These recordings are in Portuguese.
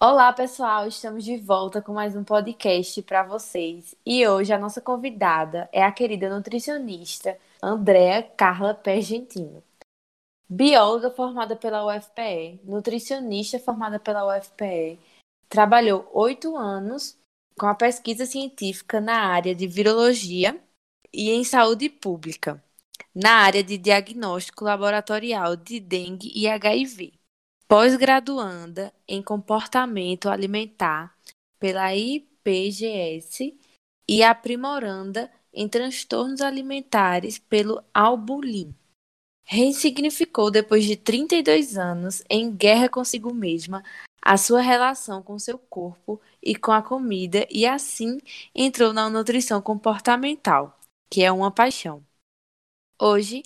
Olá, pessoal! Estamos de volta com mais um podcast para vocês. E hoje a nossa convidada é a querida nutricionista Andréa Carla Pergentino. Bióloga formada pela UFPE, nutricionista formada pela UFPE, trabalhou oito anos com a pesquisa científica na área de virologia e em saúde pública, na área de diagnóstico laboratorial de dengue e HIV pós-graduanda em comportamento alimentar pela IPGS e aprimoranda em transtornos alimentares pelo Albulim. Ressignificou depois de 32 anos em guerra consigo mesma a sua relação com seu corpo e com a comida e assim entrou na nutrição comportamental, que é uma paixão. Hoje,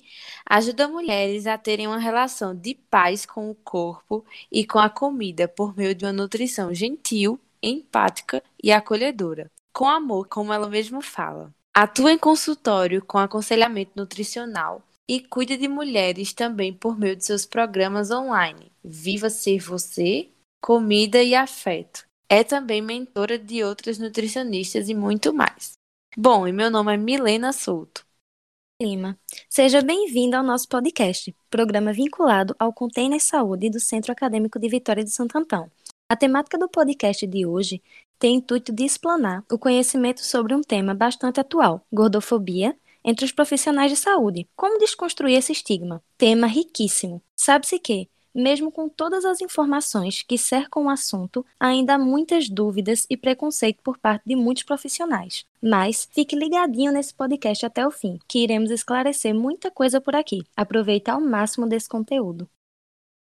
ajuda mulheres a terem uma relação de paz com o corpo e com a comida por meio de uma nutrição gentil, empática e acolhedora, com amor, como ela mesma fala. Atua em consultório com aconselhamento nutricional e cuida de mulheres também por meio de seus programas online Viva Ser Você, Comida e Afeto. É também mentora de outras nutricionistas e muito mais. Bom, e meu nome é Milena Souto. Lima. Seja bem-vindo ao nosso podcast, programa vinculado ao Container Saúde do Centro Acadêmico de Vitória de Santo Antão. A temática do podcast de hoje tem intuito de explanar o conhecimento sobre um tema bastante atual, gordofobia, entre os profissionais de saúde. Como desconstruir esse estigma? Tema riquíssimo. Sabe-se que, mesmo com todas as informações que cercam o assunto, ainda há muitas dúvidas e preconceito por parte de muitos profissionais. Mas fique ligadinho nesse podcast até o fim, que iremos esclarecer muita coisa por aqui. Aproveite ao máximo desse conteúdo.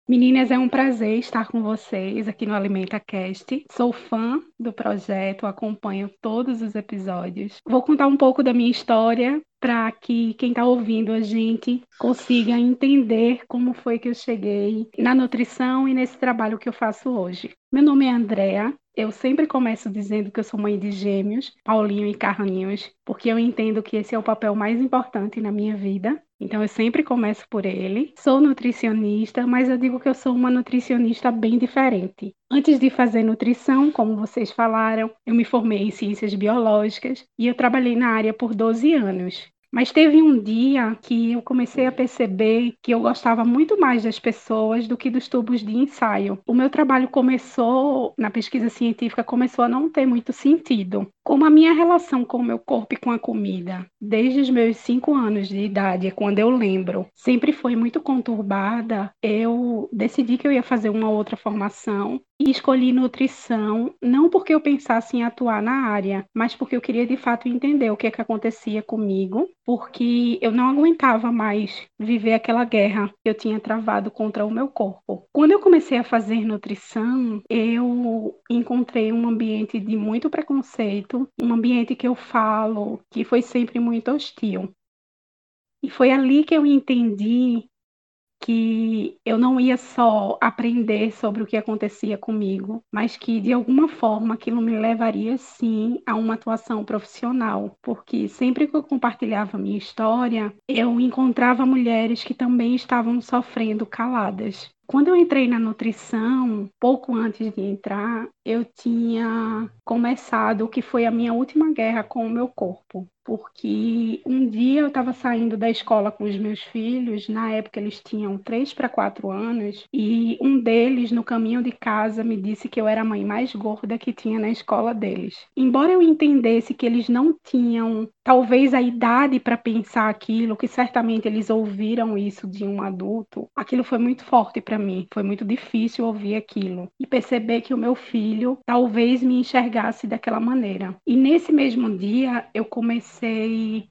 Meninas, é um prazer estar com vocês aqui no Alimenta Cast. Sou fã do projeto, acompanho todos os episódios. Vou contar um pouco da minha história para que quem está ouvindo a gente consiga entender como foi que eu cheguei na nutrição e nesse trabalho que eu faço hoje. Meu nome é Andrea, eu sempre começo dizendo que eu sou mãe de gêmeos, Paulinho e Carlinhos, porque eu entendo que esse é o papel mais importante na minha vida. Então eu sempre começo por ele. Sou nutricionista, mas eu digo que eu sou uma nutricionista bem diferente. Antes de fazer nutrição, como vocês falaram, eu me formei em ciências biológicas e eu trabalhei na área por 12 anos. Mas teve um dia que eu comecei a perceber que eu gostava muito mais das pessoas do que dos tubos de ensaio. O meu trabalho começou, na pesquisa científica, começou a não ter muito sentido. Como a minha relação com o meu corpo e com a comida, desde os meus cinco anos de idade, é quando eu lembro, sempre foi muito conturbada, eu decidi que eu ia fazer uma outra formação e escolhi nutrição, não porque eu pensasse em atuar na área, mas porque eu queria de fato entender o que, é que acontecia comigo, porque eu não aguentava mais viver aquela guerra que eu tinha travado contra o meu corpo. Quando eu comecei a fazer nutrição, eu encontrei um ambiente de muito preconceito, um ambiente que eu falo que foi sempre muito hostil. E foi ali que eu entendi que eu não ia só aprender sobre o que acontecia comigo, mas que de alguma forma aquilo me levaria sim a uma atuação profissional, porque sempre que eu compartilhava minha história, eu encontrava mulheres que também estavam sofrendo caladas. Quando eu entrei na nutrição, pouco antes de entrar, eu tinha começado o que foi a minha última guerra com o meu corpo. Porque um dia eu estava saindo da escola com os meus filhos, na época eles tinham 3 para 4 anos, e um deles, no caminho de casa, me disse que eu era a mãe mais gorda que tinha na escola deles. Embora eu entendesse que eles não tinham talvez a idade para pensar aquilo, que certamente eles ouviram isso de um adulto, aquilo foi muito forte para mim, foi muito difícil ouvir aquilo e perceber que o meu filho talvez me enxergasse daquela maneira. E nesse mesmo dia eu comecei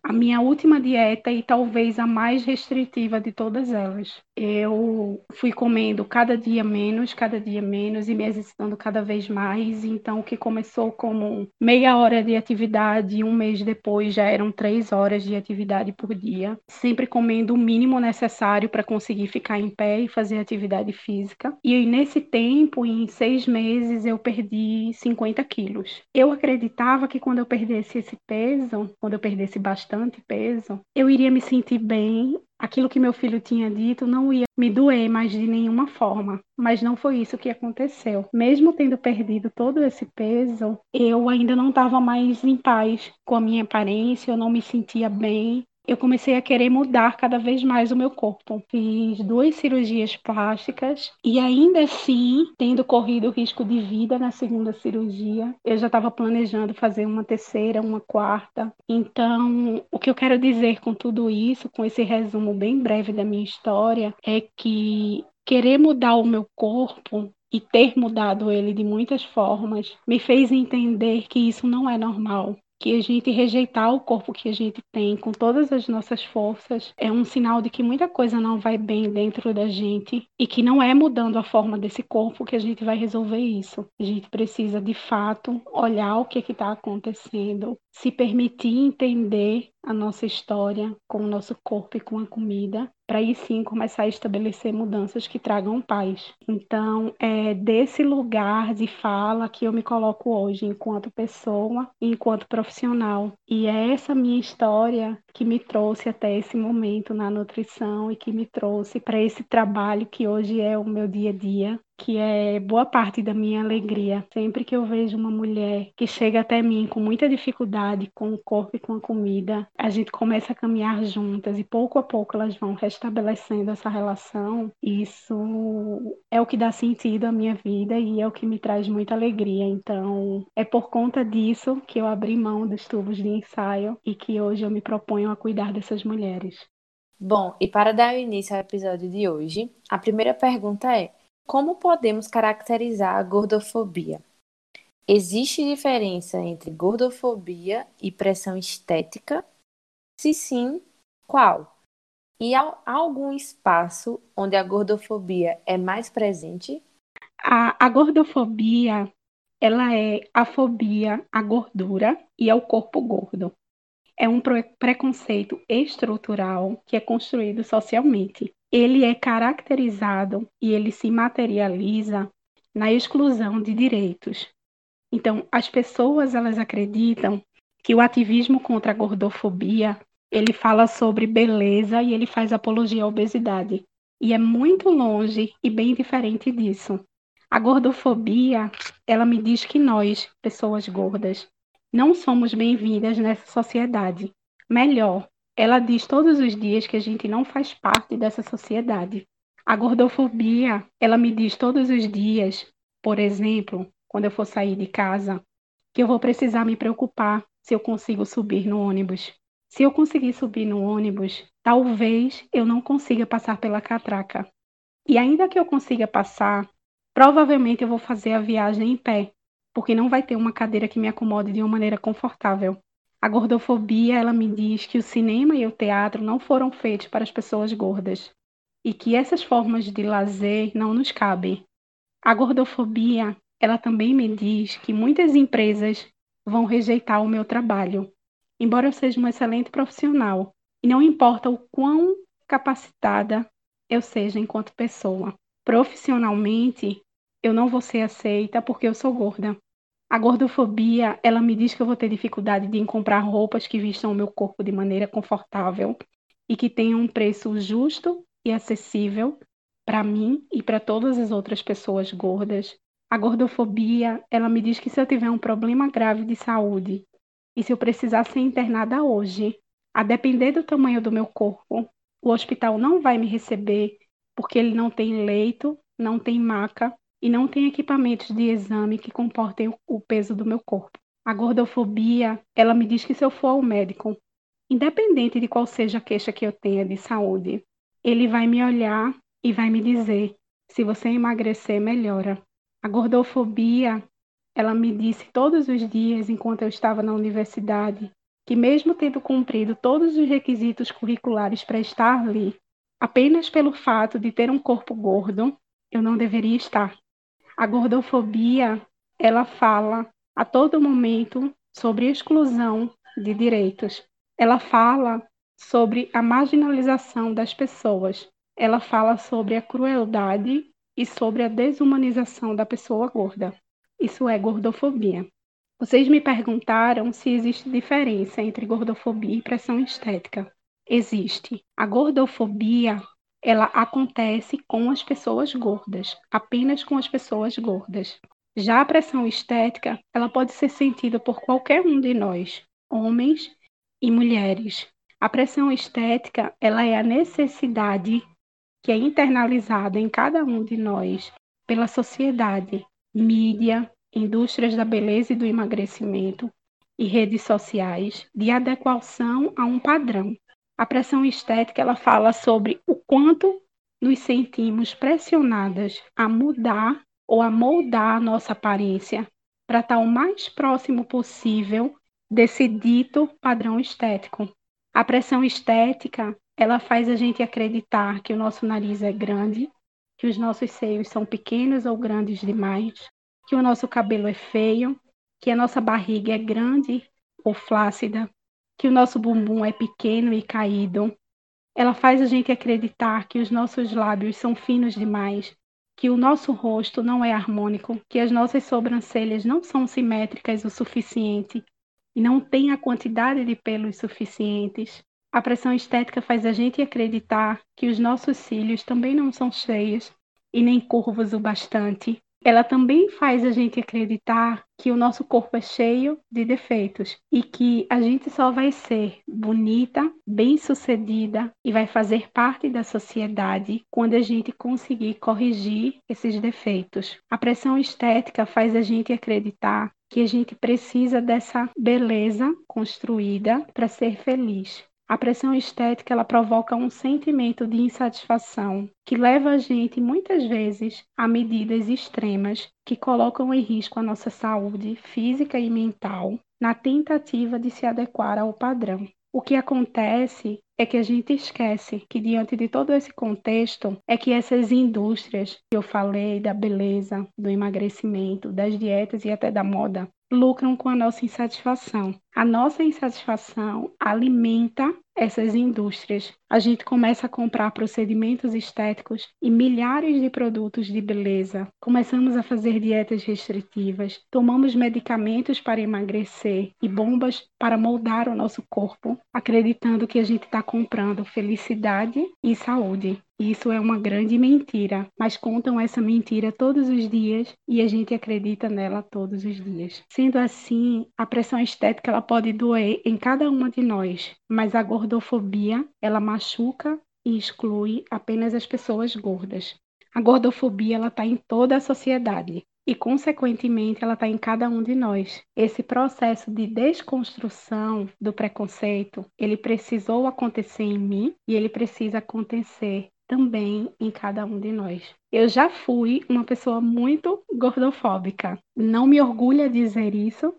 a minha última dieta e talvez a mais restritiva de todas elas. Eu fui comendo cada dia menos, cada dia menos e me exercitando cada vez mais. Então, o que começou como meia hora de atividade, um mês depois já eram três horas de atividade por dia, sempre comendo o mínimo necessário para conseguir ficar em pé e fazer atividade física. E nesse tempo, em seis meses, eu perdi 50 quilos. Eu acreditava que quando eu perdesse esse peso, quando eu perdesse bastante peso, eu iria me sentir bem aquilo que meu filho tinha dito não ia me doer mais de nenhuma forma. Mas não foi isso que aconteceu. Mesmo tendo perdido todo esse peso, eu ainda não estava mais em paz com a minha aparência, eu não me sentia bem, eu comecei a querer mudar cada vez mais o meu corpo. Fiz duas cirurgias plásticas e ainda assim, tendo corrido risco de vida na segunda cirurgia, eu já estava planejando fazer uma terceira, uma quarta. Então, o que eu quero dizer com tudo isso, com esse resumo bem breve da minha história, é que querer mudar o meu corpo e ter mudado ele de muitas formas me fez entender que isso não é normal, que a gente rejeitar o corpo que a gente tem com todas as nossas forças é um sinal de que muita coisa não vai bem dentro da gente e que não é mudando a forma desse corpo que a gente vai resolver isso. A gente precisa de fato olhar o que está acontecendo, se permitir entender a nossa história com o nosso corpo e com a comida, para aí sim começar a estabelecer mudanças que tragam paz. Então, é desse lugar de fala que eu me coloco hoje enquanto pessoa e enquanto profissional. E é essa minha história que me trouxe até esse momento na nutrição e que me trouxe para esse trabalho que hoje é o meu dia a dia, que é boa parte da minha alegria. Sempre que eu vejo uma mulher que chega até mim com muita dificuldade com o corpo e com a comida, a gente começa a caminhar juntas e pouco a pouco elas vão restabelecendo essa relação. Isso é o que dá sentido à minha vida e é o que me traz muita alegria. Então, é por conta disso que eu abri mão dos tubos de ensaio e que hoje eu me proponho a cuidar dessas mulheres. Bom, e para dar início ao episódio de hoje, a primeira pergunta é: como podemos caracterizar a gordofobia? Existe diferença entre gordofobia e pressão estética? Se sim, qual? E há algum espaço onde a gordofobia é mais presente? A, a gordofobia, ela é a fobia à gordura e ao corpo gordo. É um preconceito estrutural que é construído socialmente ele é caracterizado e ele se materializa na exclusão de direitos. Então, as pessoas elas acreditam que o ativismo contra a gordofobia, ele fala sobre beleza e ele faz apologia à obesidade. E é muito longe e bem diferente disso. A gordofobia, ela me diz que nós, pessoas gordas, não somos bem-vindas nessa sociedade. Melhor, ela diz todos os dias que a gente não faz parte dessa sociedade. A gordofobia, ela me diz todos os dias, por exemplo, quando eu for sair de casa, que eu vou precisar me preocupar se eu consigo subir no ônibus. Se eu conseguir subir no ônibus, talvez eu não consiga passar pela catraca. E ainda que eu consiga passar, provavelmente eu vou fazer a viagem em pé, porque não vai ter uma cadeira que me acomode de uma maneira confortável. A gordofobia, ela me diz que o cinema e o teatro não foram feitos para as pessoas gordas e que essas formas de lazer não nos cabem. A gordofobia, ela também me diz que muitas empresas vão rejeitar o meu trabalho, embora eu seja um excelente profissional, e não importa o quão capacitada eu seja enquanto pessoa. Profissionalmente, eu não vou ser aceita porque eu sou gorda. A gordofobia, ela me diz que eu vou ter dificuldade de comprar roupas que vistam o meu corpo de maneira confortável e que tenham um preço justo e acessível para mim e para todas as outras pessoas gordas. A gordofobia, ela me diz que se eu tiver um problema grave de saúde E se eu precisar ser internada hoje, a depender do tamanho do meu corpo, o hospital não vai me receber porque ele não tem leito, não tem maca e não tem equipamentos de exame que comportem o peso do meu corpo. A gordofobia, ela me diz que se eu for ao médico, independente de qual seja a queixa que eu tenha de saúde, ele vai me olhar e vai me dizer: se você emagrecer, melhora. A gordofobia, ela me disse todos os dias, enquanto eu estava na universidade, que, mesmo tendo cumprido todos os requisitos curriculares para estar ali, apenas pelo fato de ter um corpo gordo, eu não deveria estar. A gordofobia, ela fala a todo momento sobre exclusão de direitos. Ela fala sobre a marginalização das pessoas. Ela fala sobre a crueldade e sobre a desumanização da pessoa gorda. Isso é gordofobia. Vocês me perguntaram se existe diferença entre gordofobia e pressão estética. Existe. A gordofobia, ela acontece com as pessoas gordas, apenas com as pessoas gordas. Já a pressão estética, ela pode ser sentida por qualquer um de nós, homens e mulheres. A pressão estética, ela é a necessidade que é internalizada em cada um de nós pela sociedade, mídia, indústrias da beleza e do emagrecimento e redes sociais de adequação a um padrão. A pressão estética ela fala sobre o quanto nos sentimos pressionadas a mudar ou a moldar a nossa aparência para estar o mais próximo possível desse dito padrão estético. A pressão estética, ela faz a gente acreditar que o nosso nariz é grande, que os nossos seios são pequenos ou grandes demais, que o nosso cabelo é feio, que a nossa barriga é grande ou flácida, que o nosso bumbum é pequeno e caído. Ela faz a gente acreditar que os nossos lábios são finos demais, que o nosso rosto não é harmônico, que as nossas sobrancelhas não são simétricas o suficiente e não tem a quantidade de pelos suficientes. A pressão estética faz a gente acreditar que os nossos cílios também não são cheios e nem curvos o bastante, ela também faz a gente acreditar que o nosso corpo é cheio de defeitos e que a gente só vai ser bonita, bem-sucedida e vai fazer parte da sociedade quando a gente conseguir corrigir esses defeitos. A pressão estética faz a gente acreditar que a gente precisa dessa beleza construída para ser feliz. A pressão estética ela provoca um sentimento de insatisfação que leva a gente muitas vezes a medidas extremas que colocam em risco a nossa saúde física e mental na tentativa de se adequar ao padrão. O que acontece é que a gente esquece que diante de todo esse contexto é que essas indústrias que eu falei da beleza, do emagrecimento, das dietas e até da moda, lucram com a nossa insatisfação. A nossa insatisfação alimenta essas indústrias. A gente começa a comprar procedimentos estéticos e milhares de produtos de beleza. Começamos a fazer dietas restritivas, tomamos medicamentos para emagrecer e bombas para moldar o nosso corpo, acreditando que a gente está comprando felicidade e saúde. Isso é uma grande mentira, mas contam essa mentira todos os dias e a gente acredita nela todos os dias. Sendo assim, a pressão estética ela pode doer em cada uma de nós, mas a gordofobia, ela e exclui apenas as pessoas gordas. A gordofobia ela está em toda a sociedade e, consequentemente, ela está em cada um de nós. Esse processo de desconstrução do preconceito, ele precisou acontecer em mim e ele precisa acontecer também em cada um de nós. Eu já fui uma pessoa muito gordofóbica. Não me orgulha dizer isso,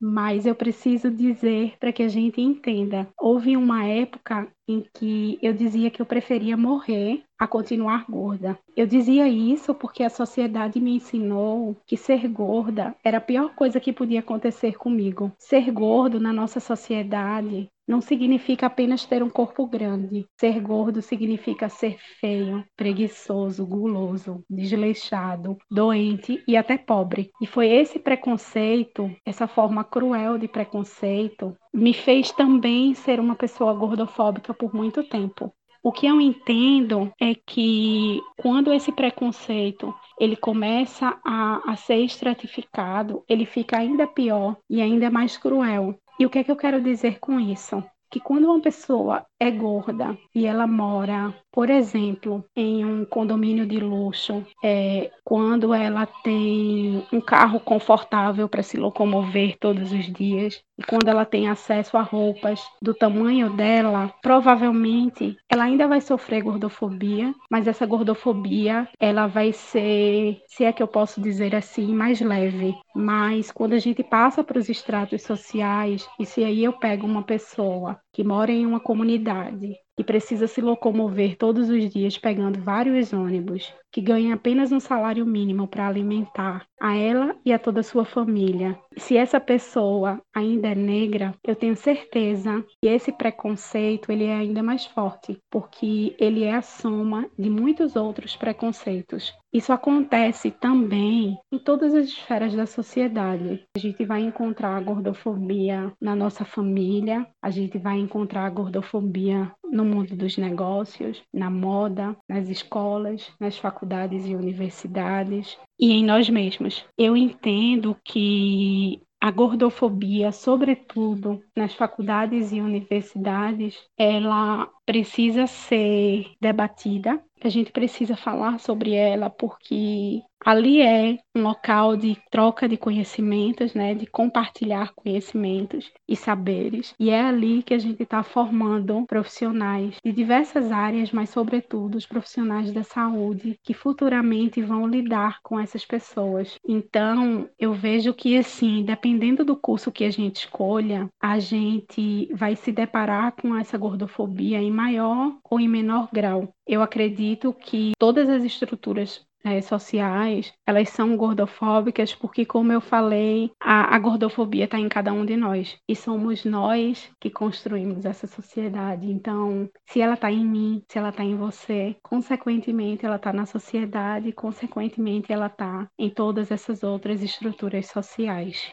mas eu preciso dizer para que a gente entenda. Houve uma época em que eu dizia que eu preferia morrer a continuar gorda. Eu dizia isso porque a sociedade me ensinou que ser gorda era a pior coisa que podia acontecer comigo. Ser gordo na nossa sociedade não significa apenas ter um corpo grande. Ser gordo significa ser feio, preguiçoso, guloso, desleixado, doente e até pobre. E foi esse preconceito, essa forma cruel de preconceito, me fez também ser uma pessoa gordofóbica por muito tempo. O que eu entendo é que quando esse preconceito ele começa a, a ser estratificado, ele fica ainda pior e ainda mais cruel, E o que é que eu quero dizer com isso? Que quando uma pessoa é gorda e ela mora, por exemplo, em um condomínio de luxo, é, quando ela tem um carro confortável para se locomover todos os dias, e quando ela tem acesso a roupas do tamanho dela, provavelmente ela ainda vai sofrer gordofobia, mas essa gordofobia ela vai ser, se é que eu posso dizer assim, mais leve. Mas quando a gente passa para os estratos sociais, e se aí eu pego uma pessoa que mora em uma comunidade que precisa se locomover todos os dias pegando vários ônibus, que ganha apenas um salário mínimo para alimentar a ela e a toda a sua família. Se essa pessoa ainda é negra, eu tenho certeza que esse preconceito ele é ainda mais forte, porque ele é a soma de muitos outros preconceitos. Isso acontece também em todas as esferas da sociedade. A gente vai encontrar a gordofobia na nossa família, a gente vai encontrar a gordofobia no mundo dos negócios, na moda, nas escolas, nas faculdades e universidades e em nós mesmos. Eu entendo que a gordofobia, sobretudo nas faculdades e universidades, ela precisa ser debatida, a gente precisa falar sobre ela porque ali é um local de troca de conhecimentos, né, de compartilhar conhecimentos e saberes, e é ali que a gente está formando profissionais de diversas áreas, mas sobretudo os profissionais da saúde que futuramente vão lidar com essas pessoas. Então, eu vejo que assim, dependendo do curso que a gente escolha, a gente vai se deparar com essa gordofobia em maior ou em menor grau. Eu acredito que todas as estruturas é, sociais, elas são gordofóbicas porque, como eu falei, a, a gordofobia está em cada um de nós e somos nós que construímos essa sociedade. Então, se ela está em mim, se ela está em você, consequentemente ela está na sociedade, consequentemente ela está em todas essas outras estruturas sociais.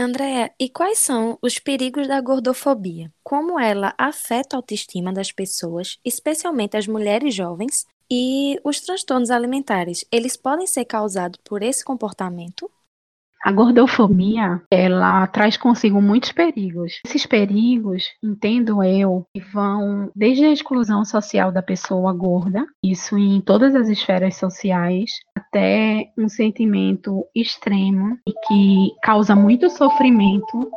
Andréa, e quais são os perigos da gordofobia? Como ela afeta a autoestima das pessoas, especialmente as mulheres jovens? E os transtornos alimentares, eles podem ser causados por esse comportamento? A gordofobia, ela traz consigo muitos perigos. Esses perigos, entendo eu, vão desde a exclusão social da pessoa gorda, isso em todas as esferas sociais, até um sentimento extremo e que causa muito sofrimento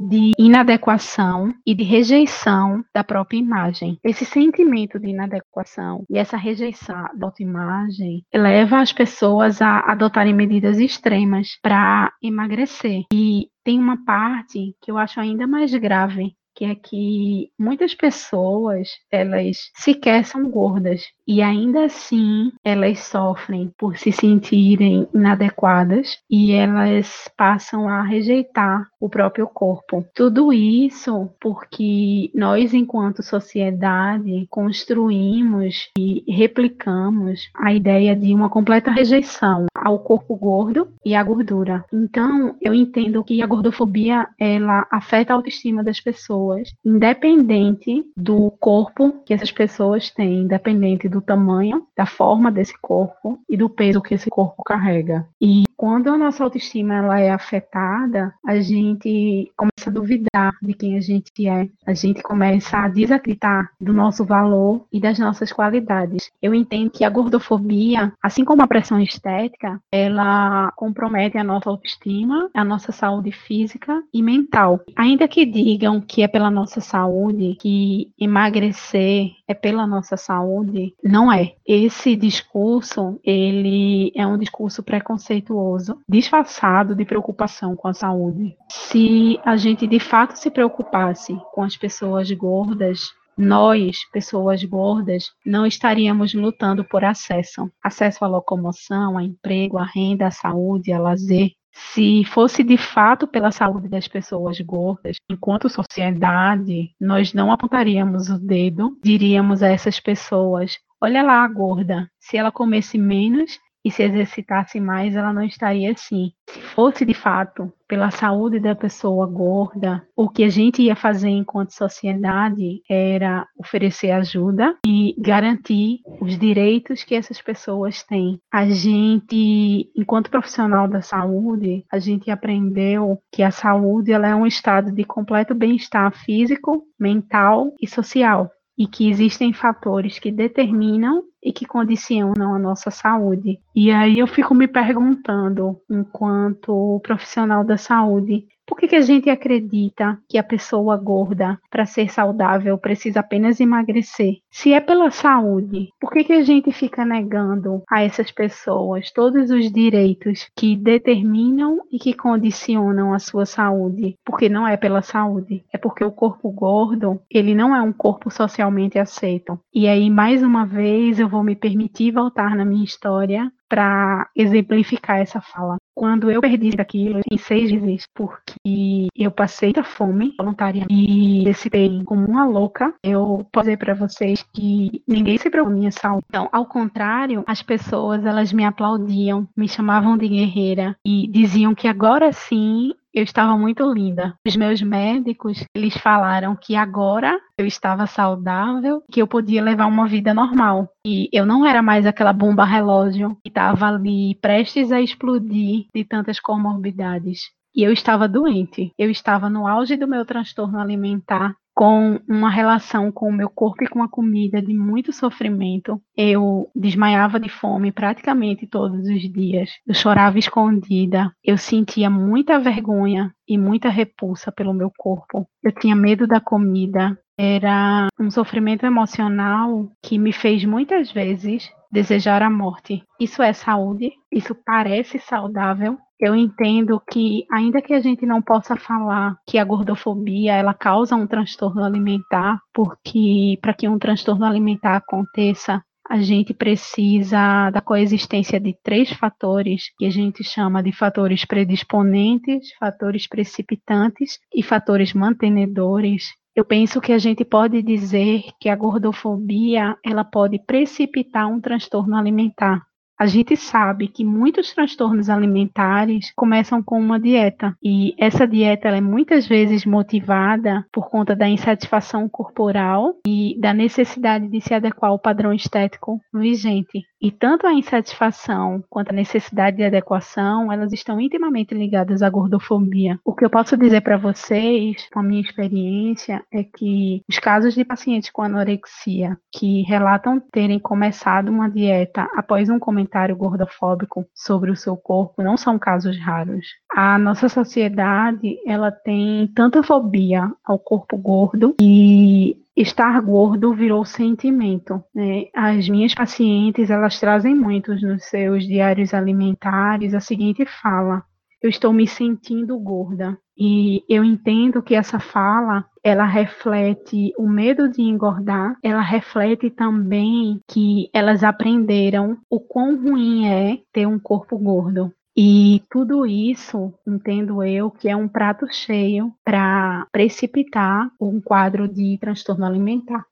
de inadequação e de rejeição da própria imagem. Esse sentimento de inadequação e essa rejeição da autoimagem leva as pessoas a adotarem medidas extremas para emagrecer. E tem uma parte que eu acho ainda mais grave, que é que muitas pessoas elas sequer são gordas e ainda assim elas sofrem por se sentirem inadequadas e elas passam a rejeitar o próprio corpo. Tudo isso porque nós, enquanto sociedade, construímos e replicamos a ideia de uma completa rejeição ao corpo gordo e à gordura. Então, eu entendo que a gordofobia ela afeta a autoestima das pessoas, independente do corpo que essas pessoas têm, independente do tamanho, da forma desse corpo e do peso que esse corpo carrega. E quando a nossa autoestima ela é afetada, a gente começa a duvidar de quem a gente é. A gente começa a desacreditar do nosso valor e das nossas qualidades. Eu entendo que a gordofobia, assim como a pressão estética, ela compromete a nossa autoestima, a nossa saúde física e mental. Ainda que digam que é pela nossa saúde, que emagrecer é pela nossa saúde, não é. Esse discurso, ele é um discurso preconceituoso, disfarçado de preocupação com a saúde. Se a gente de fato se preocupasse com as pessoas gordas, nós, pessoas gordas, não estaríamos lutando por acesso. Acesso à locomoção, a emprego, à renda, à saúde, a lazer. Se fosse de fato pela saúde das pessoas gordas, enquanto sociedade, nós não apontaríamos o dedo, diríamos a essas pessoas: olha lá a gorda, se ela comesse menos e se exercitasse mais, ela não estaria assim. Se fosse de fato pela saúde da pessoa gorda, o que a gente ia fazer enquanto sociedade era oferecer ajuda e garantir os direitos que essas pessoas têm. A gente, enquanto profissional da saúde, a gente aprendeu que a saúde ela é um estado de completo bem-estar físico, mental e social e que existem fatores que determinam e que condicionam a nossa saúde. E aí eu fico me perguntando, enquanto profissional da saúde, por que, que a gente acredita que a pessoa gorda, para ser saudável, precisa apenas emagrecer? Se é pela saúde, por que, que a gente fica negando a essas pessoas todos os direitos que determinam e que condicionam a sua saúde? Porque não é pela saúde, é porque o corpo gordo, ele não é um corpo socialmente aceito. E aí, mais uma vez, eu vou me permitir voltar na minha história para exemplificar essa fala. Quando eu perdi aquilo em seis meses, porque eu passei da fome voluntária e decidi como uma louca, eu posso dizer para vocês que ninguém se preocupa com minha saúde. Então, ao contrário, as pessoas elas me aplaudiam, me chamavam de guerreira e diziam que agora sim eu estava muito linda. Os meus médicos, eles falaram que agora eu estava saudável, que eu podia levar uma vida normal. E eu não era mais aquela bomba relógio que estava ali prestes a explodir de tantas comorbidades. E eu estava doente. Eu estava no auge do meu transtorno alimentar com uma relação com o meu corpo e com a comida de muito sofrimento. Eu desmaiava de fome praticamente todos os dias. Eu chorava escondida. Eu sentia muita vergonha e muita repulsa pelo meu corpo. Eu tinha medo da comida. Era um sofrimento emocional que me fez muitas vezes desejar a morte. Isso é saúde? Isso parece saudável? Eu entendo que, ainda que a gente não possa falar que a gordofobia ela causa um transtorno alimentar, porque para que um transtorno alimentar aconteça, a gente precisa da coexistência de três fatores que a gente chama de fatores predisponentes, fatores precipitantes e fatores mantenedores. Eu penso que a gente pode dizer que a gordofobia ela pode precipitar um transtorno alimentar. A gente sabe que muitos transtornos alimentares começam com uma dieta e essa dieta é muitas vezes motivada por conta da insatisfação corporal e da necessidade de se adequar ao padrão estético vigente. E tanto a insatisfação quanto a necessidade de adequação, elas estão intimamente ligadas à gordofobia. O que eu posso dizer para vocês, com a minha experiência, é que os casos de pacientes com anorexia que relatam terem começado uma dieta após um comentário gordofóbico sobre o seu corpo não são casos raros. A nossa sociedade, ela tem tanta fobia ao corpo gordo e estar gordo virou sentimento. Né? As minhas pacientes, elas trazem muitos nos seus diários alimentares a seguinte fala: eu estou me sentindo gorda. E eu entendo que essa fala, ela reflete o medo de engordar, ela reflete também que elas aprenderam o quão ruim é ter um corpo gordo. E tudo isso, entendo eu, que é um prato cheio para precipitar um quadro de transtorno alimentar.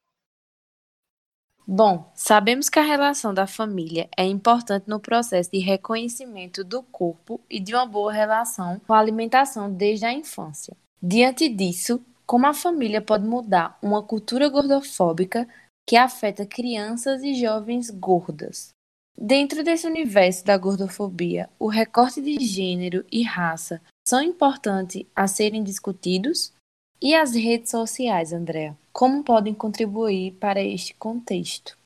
Bom, sabemos que a relação da família é importante no processo de reconhecimento do corpo e de uma boa relação com a alimentação desde a infância. Diante disso, como a família pode mudar uma cultura gordofóbica que afeta crianças e jovens gordas? Dentro desse universo da gordofobia, o recorte de gênero e raça são importantes a serem discutidos? E as redes sociais, Andréa, como podem contribuir para este contexto?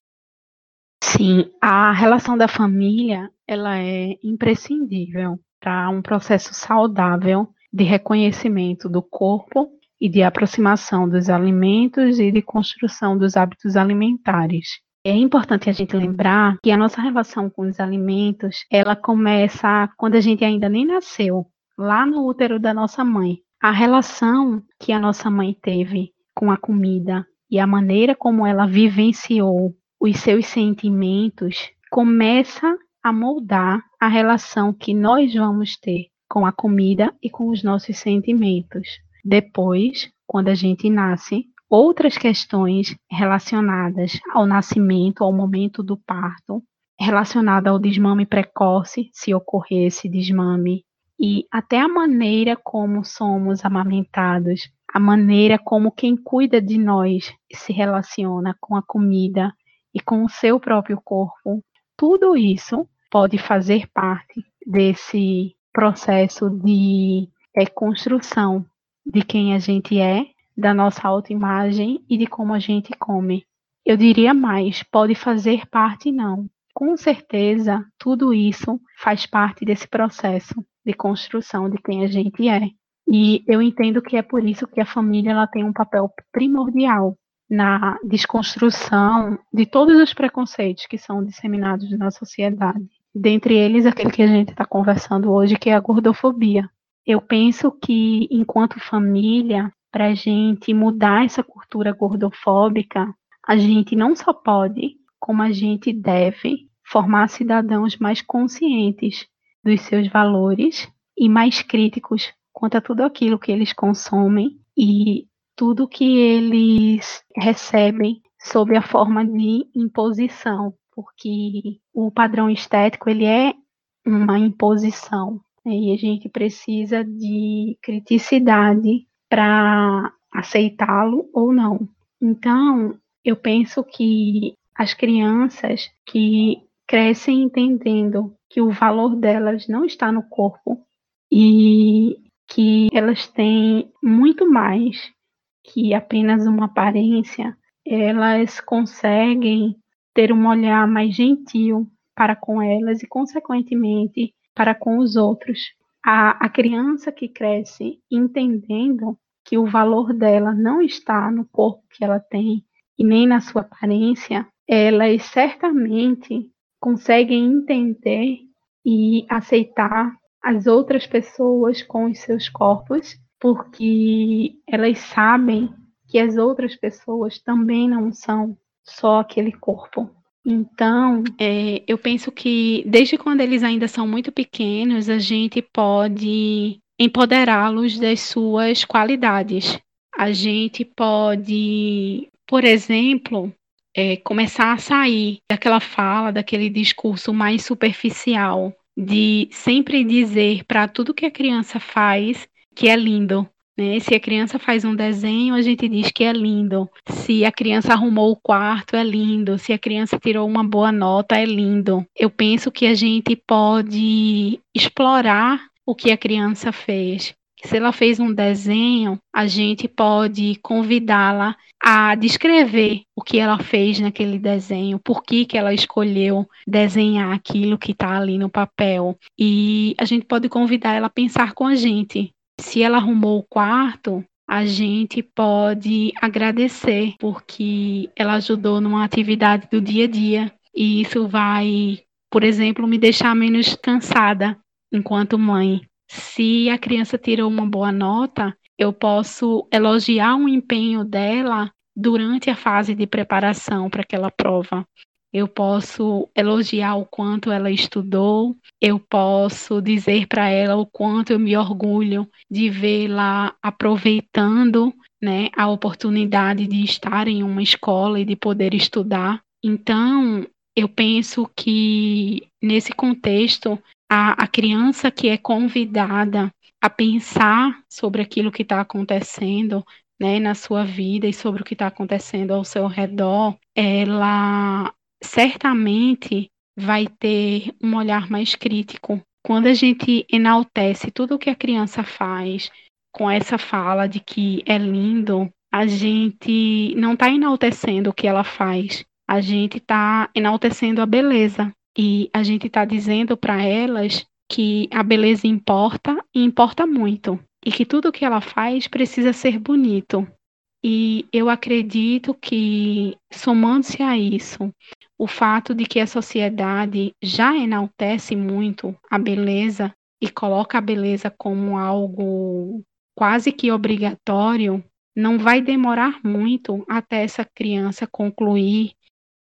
Sim, a relação da família ela é imprescindível para um processo saudável de reconhecimento do corpo e de aproximação dos alimentos e de construção dos hábitos alimentares. É importante a gente lembrar que a nossa relação com os alimentos, ela começa quando a gente ainda nem nasceu, lá no útero da nossa mãe. A relação que a nossa mãe teve com a comida e a maneira como ela vivenciou os seus sentimentos começa a moldar a relação que nós vamos ter com a comida e com os nossos sentimentos. Depois, quando a gente nasce, outras questões relacionadas ao nascimento, ao momento do parto, relacionada ao desmame precoce, se ocorrer esse desmame, e até a maneira como somos amamentados, a maneira como quem cuida de nós se relaciona com a comida e com o seu próprio corpo, tudo isso pode fazer parte desse processo de é, construção de quem a gente é, da nossa autoimagem e de como a gente come. Eu diria mais, pode fazer parte não. Com certeza, tudo isso faz parte desse processo de construção de quem a gente é. E eu entendo que é por isso que a família ela tem um papel primordial na desconstrução de todos os preconceitos que são disseminados na sociedade. Dentre eles, aquele que a gente está conversando hoje, que é a gordofobia. Eu penso que, enquanto família, para a gente mudar essa cultura gordofóbica, a gente não só pode, como a gente deve formar cidadãos mais conscientes dos seus valores e mais críticos quanto a tudo aquilo que eles consomem e tudo que eles recebem sob a forma de imposição, porque o padrão estético ele é uma imposição né? e a gente precisa de criticidade para aceitá-lo ou não. Então, eu penso que as crianças que crescem entendendo que o valor delas não está no corpo e que elas têm muito mais que apenas uma aparência, elas conseguem ter um olhar mais gentil para com elas e, consequentemente, para com os outros. A, a criança que cresce entendendo que o valor dela não está no corpo que ela tem e nem na sua aparência, elas certamente conseguem entender e aceitar as outras pessoas com os seus corpos, porque elas sabem que as outras pessoas também não são só aquele corpo. Então, é, eu penso que desde quando eles ainda são muito pequenos, a gente pode empoderá-los das suas qualidades. A gente pode, por exemplo, é, começar a sair daquela fala, daquele discurso mais superficial, de sempre dizer para tudo que a criança faz que é lindo. Né? Se a criança faz um desenho, a gente diz que é lindo. Se a criança arrumou o quarto, é lindo. Se a criança tirou uma boa nota, é lindo. Eu penso que a gente pode explorar o que a criança fez. Se ela fez um desenho, a gente pode convidá-la a descrever o que ela fez naquele desenho, por que, que ela escolheu desenhar aquilo que está ali no papel. E a gente pode convidar ela a pensar com a gente. Se ela arrumou o quarto, a gente pode agradecer porque ela ajudou numa atividade do dia a dia. E isso vai, por exemplo, me deixar menos cansada enquanto mãe. Se a criança tirou uma boa nota, eu posso elogiar o empenho dela durante a fase de preparação para aquela prova. Eu posso elogiar o quanto ela estudou, eu posso dizer para ela o quanto eu me orgulho de vê-la aproveitando né, a oportunidade de estar em uma escola e de poder estudar. Então, eu penso que nesse contexto a, a criança que é convidada a pensar sobre aquilo que está acontecendo né, na sua vida e sobre o que está acontecendo ao seu redor, ela certamente vai ter um olhar mais crítico. Quando a gente enaltece tudo o que a criança faz com essa fala de que é lindo, a gente não está enaltecendo o que ela faz, a gente está enaltecendo a beleza. E a gente está dizendo para elas que a beleza importa e importa muito. E que tudo que ela faz precisa ser bonito. E eu acredito que, somando-se a isso, o fato de que a sociedade já enaltece muito a beleza e coloca a beleza como algo quase que obrigatório, não vai demorar muito até essa criança concluir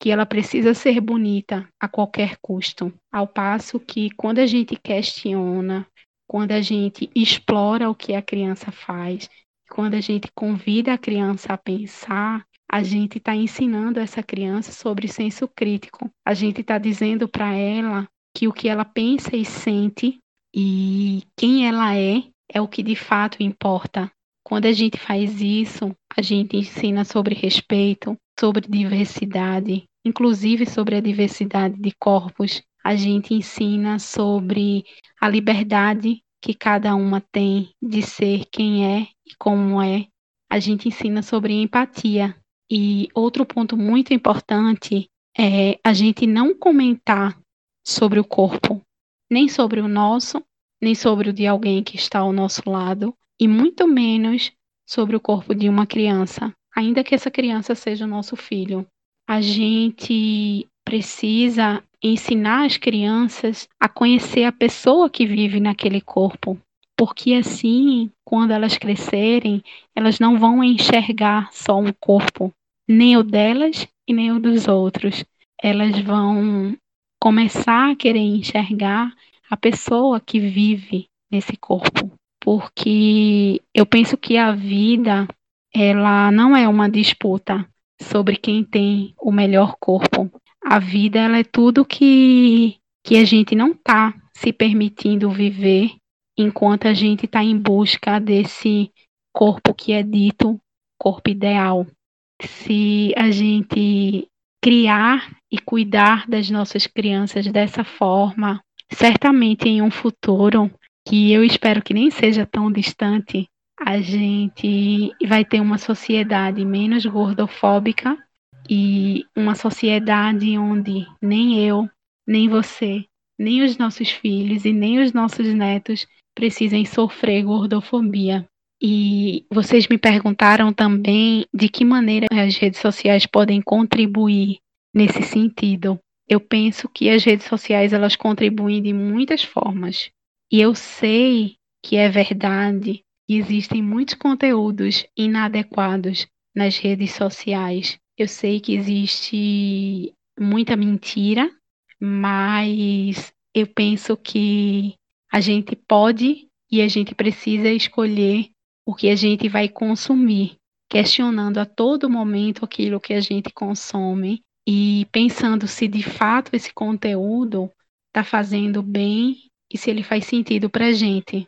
que ela precisa ser bonita a qualquer custo. Ao passo que quando a gente questiona, quando a gente explora o que a criança faz, quando a gente convida a criança a pensar, a gente está ensinando essa criança sobre senso crítico. A gente está dizendo para ela que o que ela pensa e sente e quem ela é é o que de fato importa. Quando a gente faz isso, a gente ensina sobre respeito, sobre diversidade, inclusive sobre a diversidade de corpos. A gente ensina sobre a liberdade que cada uma tem de ser quem é e como é. A gente ensina sobre empatia. E outro ponto muito importante é a gente não comentar sobre o corpo, nem sobre o nosso, nem sobre o de alguém que está ao nosso lado, e muito menos sobre o corpo de uma criança, ainda que essa criança seja o nosso filho. A gente precisa ensinar as crianças a conhecer a pessoa que vive naquele corpo, porque assim, quando elas crescerem, elas não vão enxergar só um corpo, nem o delas e nem o dos outros. Elas vão começar a querer enxergar a pessoa que vive nesse corpo, porque eu penso que a vida ela não é uma disputa sobre quem tem o melhor corpo. A vida ela é tudo que que a gente não está se permitindo viver enquanto a gente está em busca desse corpo que é dito corpo ideal. Se a gente criar e cuidar das nossas crianças dessa forma, certamente em um futuro que eu espero que nem seja tão distante, a gente vai ter uma sociedade menos gordofóbica e uma sociedade onde nem eu, nem você, nem os nossos filhos e nem os nossos netos precisem sofrer gordofobia. E vocês me perguntaram também de que maneira as redes sociais podem contribuir nesse sentido. Eu penso que as redes sociais elas contribuem de muitas formas. E eu sei que é verdade que existem muitos conteúdos inadequados nas redes sociais. Eu sei que existe muita mentira, mas eu penso que a gente pode e a gente precisa escolher que a gente vai consumir, questionando a todo momento aquilo que a gente consome e pensando se de fato esse conteúdo está fazendo bem e se ele faz sentido para a gente.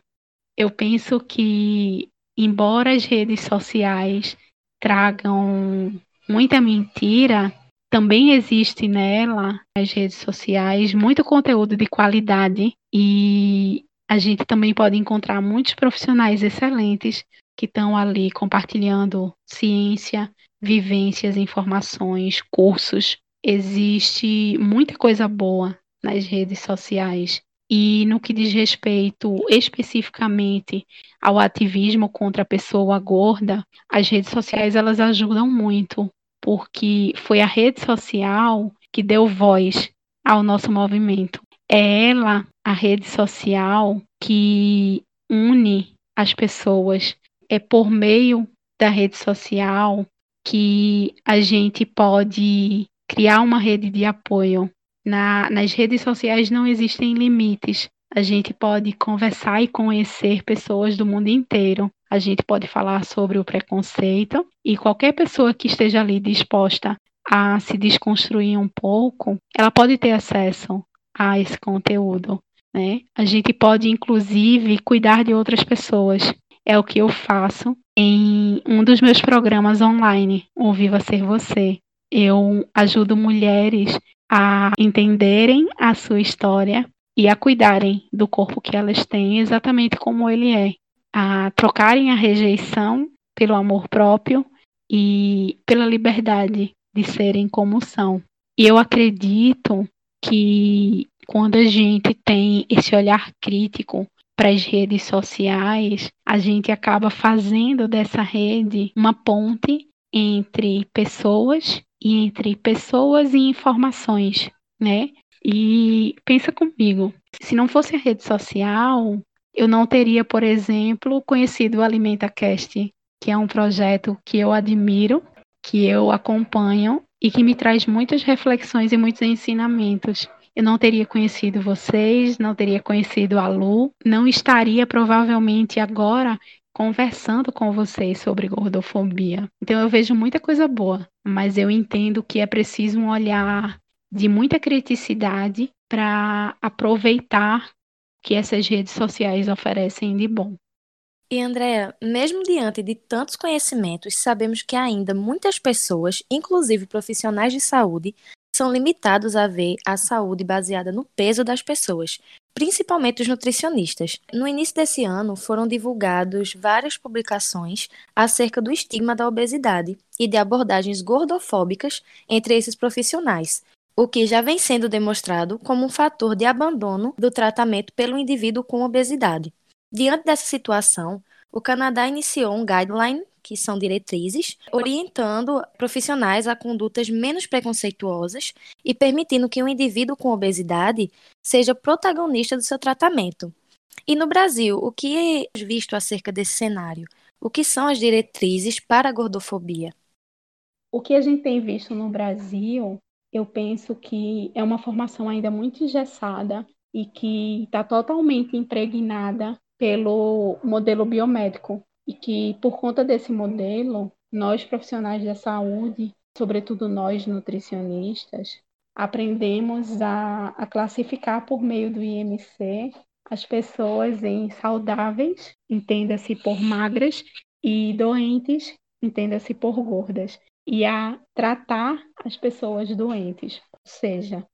Eu penso que, embora as redes sociais tragam muita mentira, também existe nela, nas redes sociais, muito conteúdo de qualidade e a gente também pode encontrar muitos profissionais excelentes que estão ali compartilhando ciência, vivências, informações, cursos. Existe muita coisa boa nas redes sociais. E no que diz respeito especificamente ao ativismo contra a pessoa gorda, as redes sociais elas ajudam muito, porque foi a rede social que deu voz ao nosso movimento. É ela, a rede social, que une as pessoas. É por meio da rede social que a gente pode criar uma rede de apoio. Na, nas redes sociais não existem limites. A gente pode conversar e conhecer pessoas do mundo inteiro. A gente pode falar sobre o preconceito e qualquer pessoa que esteja ali disposta a se desconstruir um pouco, ela pode ter acesso a esse conteúdo. Né? A gente pode, inclusive, cuidar de outras pessoas. É o que eu faço em um dos meus programas online, o Viva Ser Você. Eu ajudo mulheres a entenderem a sua história e a cuidarem do corpo que elas têm exatamente como ele é, a trocarem a rejeição pelo amor próprio e pela liberdade de serem como são. E eu acredito que quando a gente tem esse olhar crítico para as redes sociais, a gente acaba fazendo dessa rede uma ponte entre pessoas e entre pessoas e informações, né? E pensa comigo, se não fosse a rede social, eu não teria, por exemplo, conhecido o AlimentaCast, que é um projeto que eu admiro, que eu acompanho e que me traz muitas reflexões e muitos ensinamentos. Eu não teria conhecido vocês, não teria conhecido a Lu, não estaria provavelmente agora conversando com vocês sobre gordofobia. Então eu vejo muita coisa boa, mas eu entendo que é preciso um olhar de muita criticidade para aproveitar o que essas redes sociais oferecem de bom. E Andréa, mesmo diante de tantos conhecimentos, sabemos que ainda muitas pessoas, inclusive profissionais de saúde, são limitados a ver a saúde baseada no peso das pessoas, principalmente os nutricionistas. No início desse ano, foram divulgados várias publicações acerca do estigma da obesidade e de abordagens gordofóbicas entre esses profissionais, o que já vem sendo demonstrado como um fator de abandono do tratamento pelo indivíduo com obesidade. Diante dessa situação, o Canadá iniciou um guideline, que são diretrizes, orientando profissionais a condutas menos preconceituosas e permitindo que o um indivíduo com obesidade seja protagonista do seu tratamento. E no Brasil, o que é visto acerca desse cenário? O que são as diretrizes para a gordofobia? O que a gente tem visto no Brasil, eu penso que é uma formação ainda muito engessada e que está totalmente impregnada pelo modelo biomédico e que por conta desse modelo, nós profissionais da saúde, sobretudo nós nutricionistas, aprendemos a, a classificar por meio do IMC as pessoas em saudáveis, entenda-se por magras, e doentes, entenda-se por gordas, e a tratar as pessoas doentes, ou seja,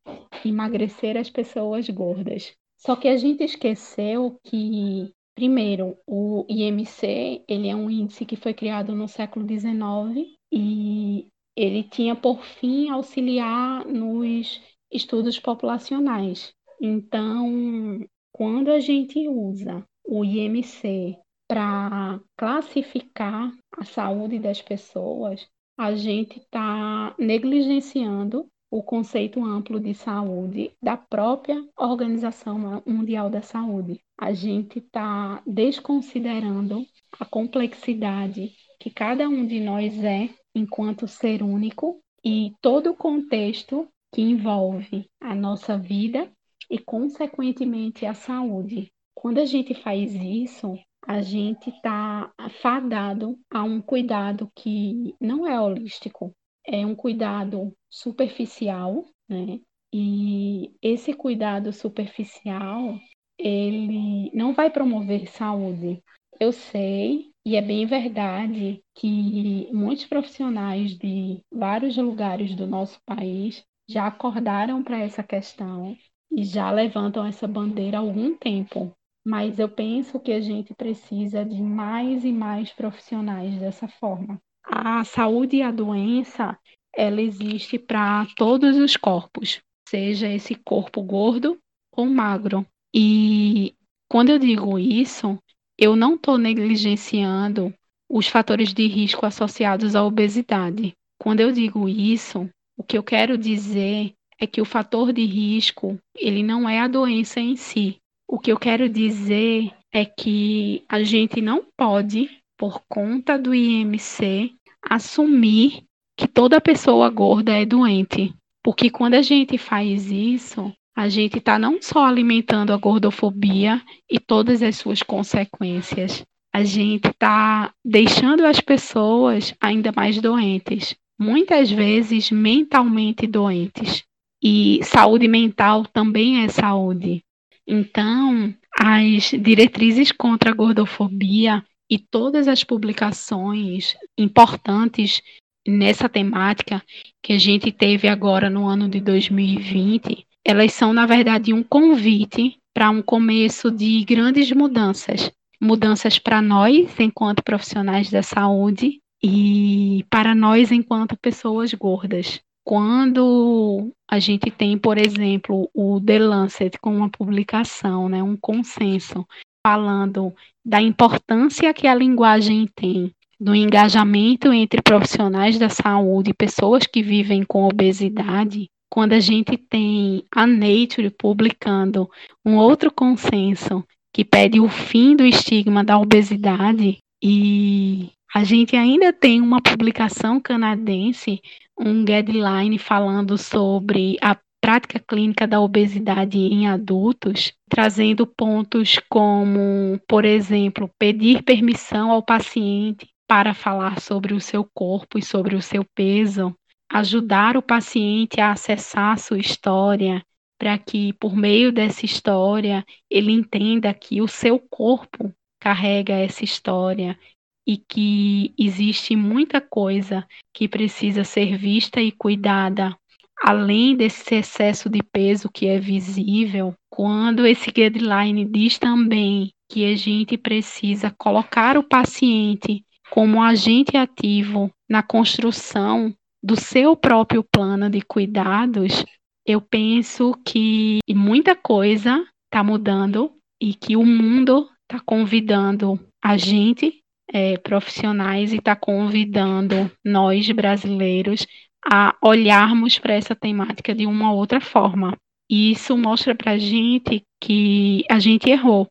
emagrecer as pessoas gordas. Só que a gente esqueceu que Primeiro, o IMC, ele é um índice que foi criado no século XIX e ele tinha por fim auxiliar nos estudos populacionais. Então, quando a gente usa o IMC para classificar a saúde das pessoas, a gente está negligenciando o conceito amplo de saúde da própria Organização Mundial da Saúde. A gente está desconsiderando a complexidade que cada um de nós é enquanto ser único e todo o contexto que envolve a nossa vida e, consequentemente, a saúde. Quando a gente faz isso, a gente está fadado a um cuidado que não é holístico, é um cuidado superficial, né? E esse cuidado superficial, ele não vai promover saúde. Eu sei, e é bem verdade, que muitos profissionais de vários lugares do nosso país já acordaram para essa questão e já levantam essa bandeira há algum tempo. Mas eu penso que a gente precisa de mais e mais profissionais dessa forma. A saúde e a doença, ela existe para todos os corpos, seja esse corpo gordo ou magro. E quando eu digo isso, eu não estou negligenciando os fatores de risco associados à obesidade. Quando eu digo isso, o que eu quero dizer é que o fator de risco, ele não é a doença em si. O que eu quero dizer é que a gente não pode, por conta do IMC, assumir que toda pessoa gorda é doente. Porque quando a gente faz isso, a gente está não só alimentando a gordofobia e todas as suas consequências, a gente está deixando as pessoas ainda mais doentes, muitas vezes mentalmente doentes. E saúde mental também é saúde. Então, as diretrizes contra a gordofobia e todas as publicações importantes nessa temática que a gente teve agora no ano de 2020, elas são, na verdade, um convite para um começo de grandes mudanças. Mudanças para nós, enquanto profissionais da saúde, e para nós, enquanto pessoas gordas. Quando a gente tem, por exemplo, o The Lancet com uma publicação, né, um consenso falando da importância que a linguagem tem no engajamento entre profissionais da saúde e pessoas que vivem com obesidade, quando a gente tem a Nature publicando um outro consenso que pede o fim do estigma da obesidade e a gente ainda tem uma publicação canadense, um guideline falando sobre a prática clínica da obesidade em adultos, trazendo pontos como, por exemplo, pedir permissão ao paciente para falar sobre o seu corpo e sobre o seu peso, ajudar o paciente a acessar a sua história, para que, por meio dessa história, ele entenda que o seu corpo carrega essa história e que existe muita coisa que precisa ser vista e cuidada, além desse excesso de peso que é visível, quando esse guideline diz também que a gente precisa colocar o paciente como agente ativo na construção do seu próprio plano de cuidados, eu penso que muita coisa está mudando e que o mundo está convidando a gente, é, profissionais, e está convidando nós, brasileiros, a olharmos para essa temática de uma outra forma. E isso mostra para a gente que a gente errou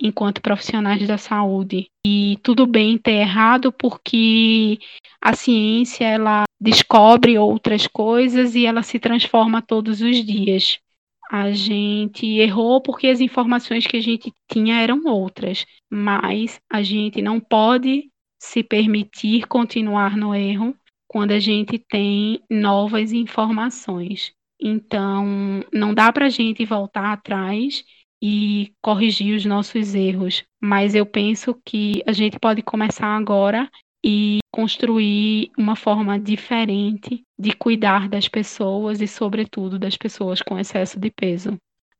enquanto profissionais da saúde. E tudo bem ter errado porque a ciência ela descobre outras coisas e ela se transforma todos os dias. A gente errou porque as informações que a gente tinha eram outras, mas a gente não pode se permitir continuar no erro quando a gente tem novas informações. Então, não dá para a gente voltar atrás e corrigir os nossos erros, mas eu penso que a gente pode começar agora e construir uma forma diferente de cuidar das pessoas e, sobretudo, das pessoas com excesso de peso.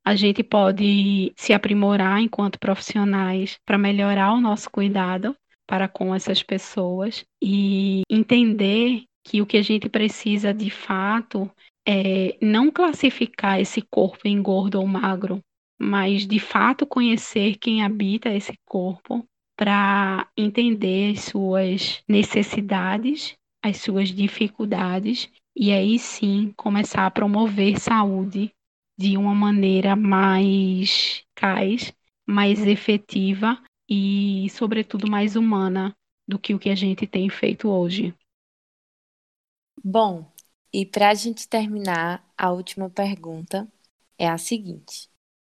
A gente pode se aprimorar enquanto profissionais para melhorar o nosso cuidado para com essas pessoas e entender que o que a gente precisa de fato é não classificar esse corpo em gordo ou magro, mas de fato conhecer quem habita esse corpo para entender as suas necessidades, as suas dificuldades e aí sim começar a promover saúde de uma maneira mais eficaz, mais efetiva e, sobretudo, mais humana do que o que a gente tem feito hoje. Bom, e para a gente terminar, a última pergunta é a seguinte: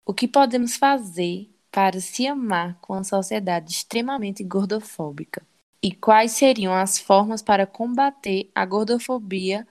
O que podemos fazer para se amar com uma sociedade extremamente gordofóbica? E quais seriam as formas para combater a gordofobia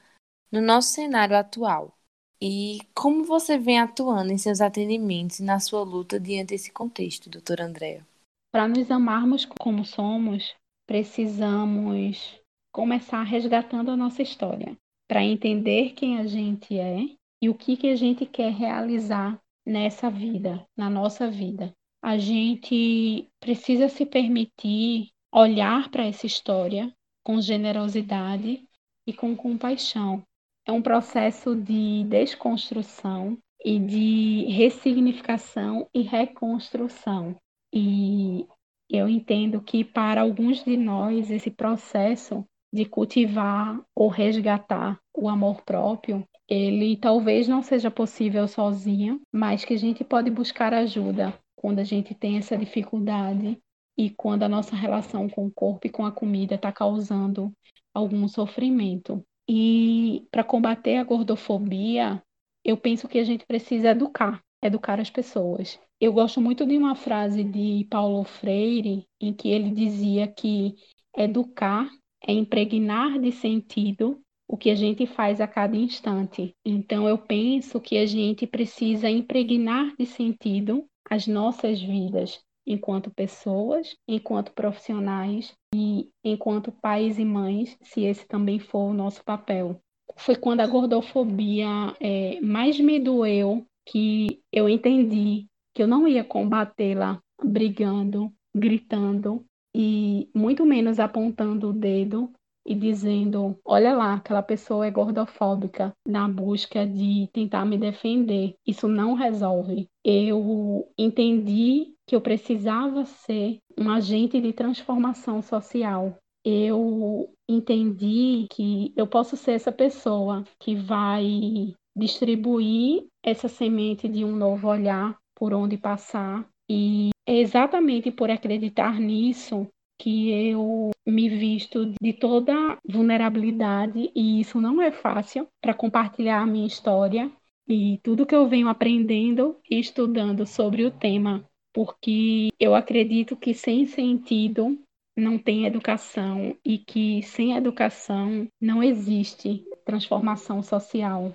no nosso cenário atual? E como você vem atuando em seus atendimentos e na sua luta diante desse contexto, doutora Andréa? Para nos amarmos como somos, precisamos começar resgatando a nossa história, para entender quem a gente é e o que, que a gente quer realizar nessa vida, na nossa vida a gente precisa se permitir olhar para essa história com generosidade e com compaixão. É um processo de desconstrução e de ressignificação e reconstrução. E eu entendo que para alguns de nós esse processo de cultivar ou resgatar o amor próprio, ele talvez não seja possível sozinho, mas que a gente pode buscar ajuda quando a gente tem essa dificuldade e quando a nossa relação com o corpo e com a comida está causando algum sofrimento. E para combater a gordofobia, eu penso que a gente precisa educar, educar as pessoas. Eu gosto muito de uma frase de Paulo Freire, em que ele dizia que educar é impregnar de sentido o que a gente faz a cada instante. Então, eu penso que a gente precisa impregnar de sentido as nossas vidas enquanto pessoas, enquanto profissionais e enquanto pais e mães, se esse também for o nosso papel. Foi quando a gordofobia é, mais me doeu que eu entendi que eu não ia combatê-la brigando, gritando e muito menos apontando o dedo e dizendo: olha lá, aquela pessoa é gordofóbica, na busca de tentar me defender. Isso não resolve. Eu entendi que eu precisava ser um agente de transformação social. Eu entendi que eu posso ser essa pessoa que vai distribuir essa semente de um novo olhar por onde passar. E é exatamente por acreditar nisso que eu me visto de toda vulnerabilidade e isso não é fácil para compartilhar a minha história e tudo que eu venho aprendendo e estudando sobre o tema, porque eu acredito que sem sentido não tem educação e que sem educação não existe transformação social.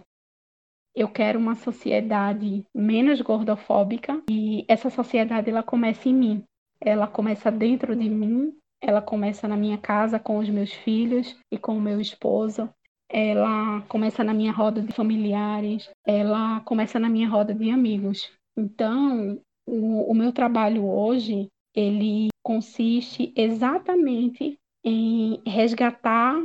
Eu quero uma sociedade menos gordofóbica e essa sociedade ela começa em mim ela começa dentro de mim, ela começa na minha casa com os meus filhos e com o meu esposo, ela começa na minha roda de familiares, ela começa na minha roda de amigos. Então, o, o meu trabalho hoje, ele consiste exatamente em resgatar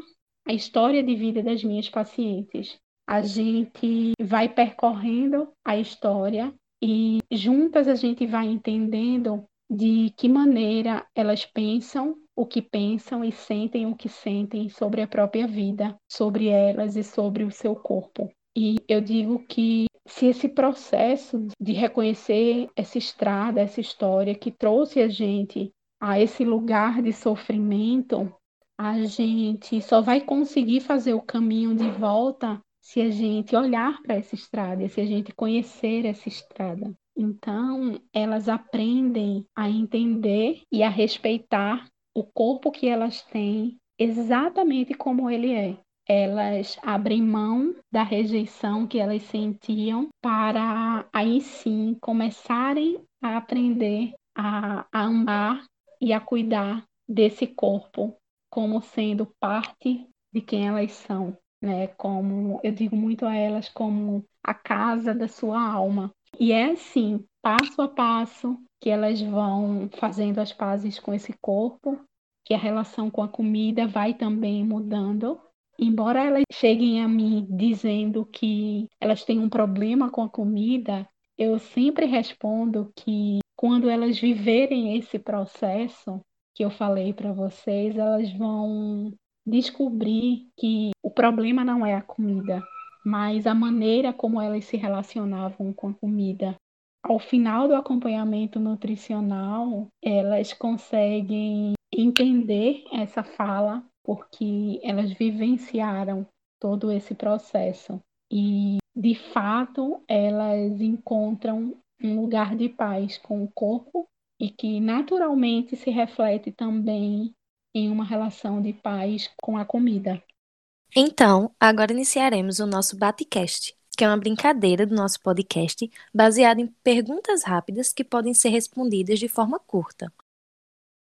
a história de vida das minhas pacientes. A gente vai percorrendo a história e juntas a gente vai entendendo de que maneira elas pensam o que pensam e sentem o que sentem sobre a própria vida, sobre elas e sobre o seu corpo. E eu digo que se esse processo de reconhecer essa estrada, essa história que trouxe a gente a esse lugar de sofrimento, a gente só vai conseguir fazer o caminho de volta se a gente olhar para essa estrada, se a gente conhecer essa estrada. Então, elas aprendem a entender e a respeitar o corpo que elas têm exatamente como ele é. Elas abrem mão da rejeição que elas sentiam para aí sim começarem a aprender a, a amar e a cuidar desse corpo como sendo parte de quem elas são, né? Como eu digo muito a elas como a casa da sua alma, e é assim, passo a passo, que elas vão fazendo as pazes com esse corpo, que a relação com a comida vai também mudando. Embora elas cheguem a mim dizendo que elas têm um problema com a comida, eu sempre respondo que quando elas viverem esse processo que eu falei para vocês, elas vão descobrir que o problema não é a comida, mas a maneira como elas se relacionavam com a comida. Ao final do acompanhamento nutricional, elas conseguem entender essa fala porque elas vivenciaram todo esse processo e, de fato, elas encontram um lugar de paz com o corpo e que naturalmente se reflete também em uma relação de paz com a comida. Então, agora iniciaremos o nosso Batecast, que é uma brincadeira do nosso podcast baseada em perguntas rápidas que podem ser respondidas de forma curta.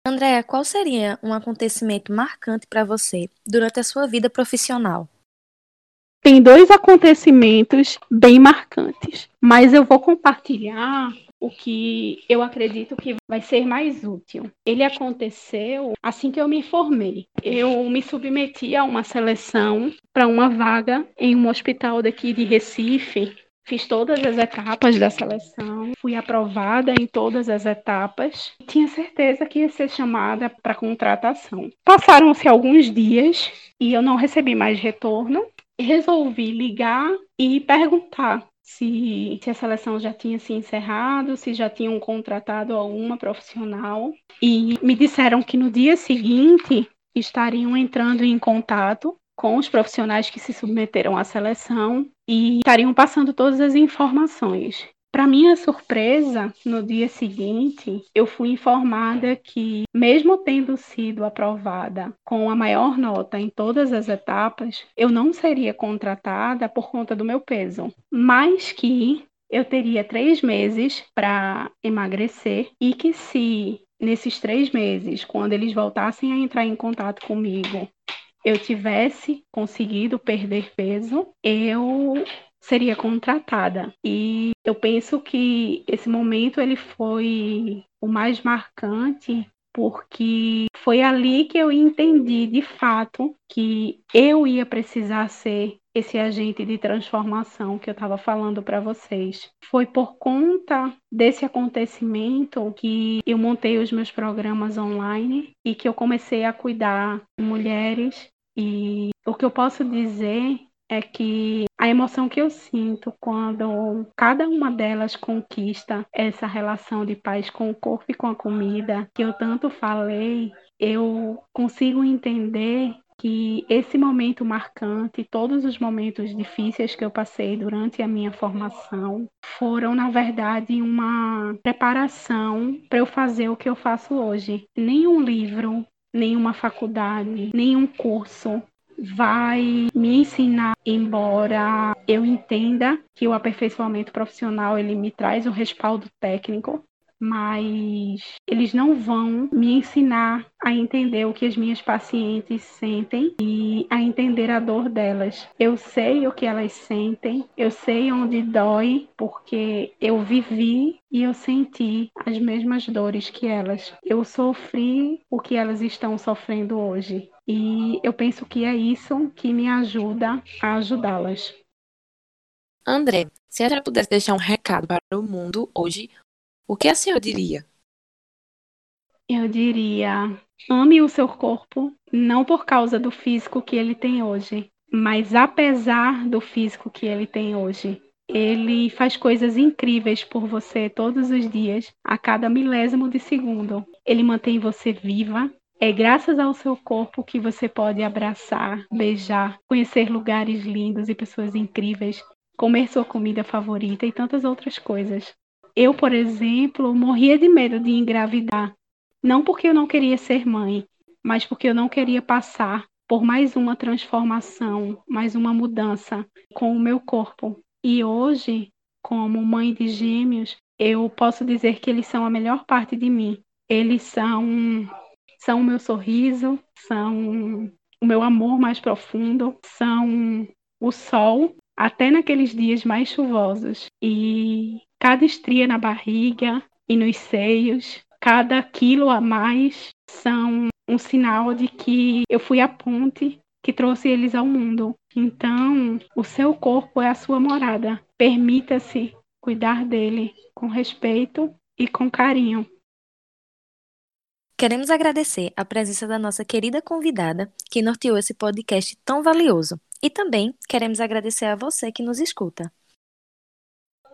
Andréa, qual seria um acontecimento marcante para você durante a sua vida profissional? Tem dois acontecimentos bem marcantes, mas eu vou compartilhar o que eu acredito que vai ser mais útil. Ele aconteceu assim que eu me formei. Eu me submeti a uma seleção para uma vaga em um hospital daqui de Recife. Fiz todas as etapas da seleção, fui aprovada em todas as etapas. Tinha certeza que ia ser chamada para contratação. Passaram-se alguns dias e eu não recebi mais retorno. Resolvi ligar e perguntar se, se a seleção já tinha se encerrado, se já tinham contratado alguma profissional. E me disseram que no dia seguinte estariam entrando em contato com os profissionais que se submeteram à seleção e estariam passando todas as informações. Para minha surpresa, no dia seguinte, eu fui informada que, mesmo tendo sido aprovada com a maior nota em todas as etapas, eu não seria contratada por conta do meu peso, mas que eu teria três meses para emagrecer e que, se nesses três meses, quando eles voltassem a entrar em contato comigo, eu tivesse conseguido perder peso, eu seria contratada. E eu penso que esse momento ele foi o mais marcante porque foi ali que eu entendi de fato que eu ia precisar ser esse agente de transformação que eu estava falando para vocês. Foi por conta desse acontecimento que eu montei os meus programas online e que eu comecei a cuidar de mulheres. E o que eu posso dizer é que a emoção que eu sinto quando cada uma delas conquista essa relação de paz com o corpo e com a comida, que eu tanto falei, eu consigo entender que esse momento marcante, todos os momentos difíceis que eu passei durante a minha formação, foram, na verdade, uma preparação para eu fazer o que eu faço hoje. Nenhum livro, nenhuma faculdade, nenhum curso vai me ensinar, embora eu entenda que o aperfeiçoamento profissional ele me traz um respaldo técnico, mas eles não vão me ensinar a entender o que as minhas pacientes sentem e a entender a dor delas. Eu sei o que elas sentem, eu sei onde dói, porque eu vivi e eu senti as mesmas dores que elas. Eu sofri o que elas estão sofrendo hoje. E eu penso que é isso que me ajuda a ajudá-las. André, se a senhora pudesse deixar um recado para o mundo hoje, o que a senhora diria? Eu diria: ame o seu corpo, não por causa do físico que ele tem hoje, mas apesar do físico que ele tem hoje. Ele faz coisas incríveis por você todos os dias, a cada milésimo de segundo. Ele mantém você viva. É graças ao seu corpo que você pode abraçar, beijar, conhecer lugares lindos e pessoas incríveis, comer sua comida favorita e tantas outras coisas. Eu, por exemplo, morria de medo de engravidar. Não porque eu não queria ser mãe, mas porque eu não queria passar por mais uma transformação, mais uma mudança com o meu corpo. E hoje, como mãe de gêmeos, eu posso dizer que eles são a melhor parte de mim. Eles são são o meu sorriso, são o meu amor mais profundo, são o sol até naqueles dias mais chuvosos. E cada estria na barriga e nos seios, cada quilo a mais são um sinal de que eu fui a ponte que trouxe eles ao mundo. Então, o seu corpo é a sua morada. Permita-se cuidar dele com respeito e com carinho. Queremos agradecer a presença da nossa querida convidada que norteou esse podcast tão valioso. E também queremos agradecer a você que nos escuta.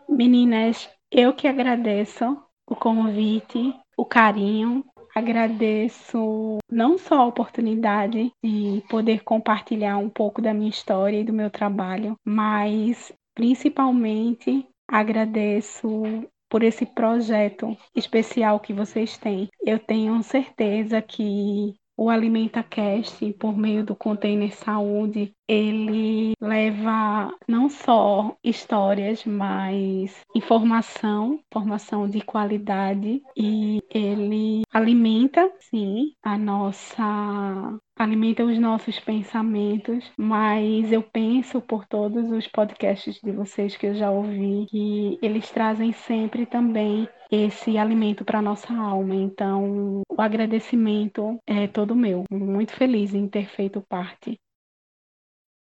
Meninas, eu que agradeço o convite, o carinho, agradeço não só a oportunidade de poder compartilhar um pouco da minha história e do meu trabalho, mas principalmente agradeço por esse projeto especial que vocês têm. Eu tenho certeza que o Alimenta Cast, por meio do Container Saúde, ele leva não só histórias, mas informação, informação de qualidade e ele alimenta, sim, a nossa alimenta os nossos pensamentos, mas eu penso por todos os podcasts de vocês que eu já ouvi que eles trazem sempre também esse alimento para nossa alma. Então, o agradecimento é todo meu. Muito feliz em ter feito parte.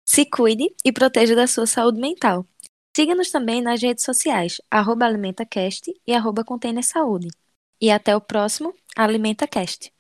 Se cuide e proteja da sua saúde mental. Siga-nos também nas redes sociais, AlimentaCast e arroba Container Saúde. E até o próximo AlimentaCast.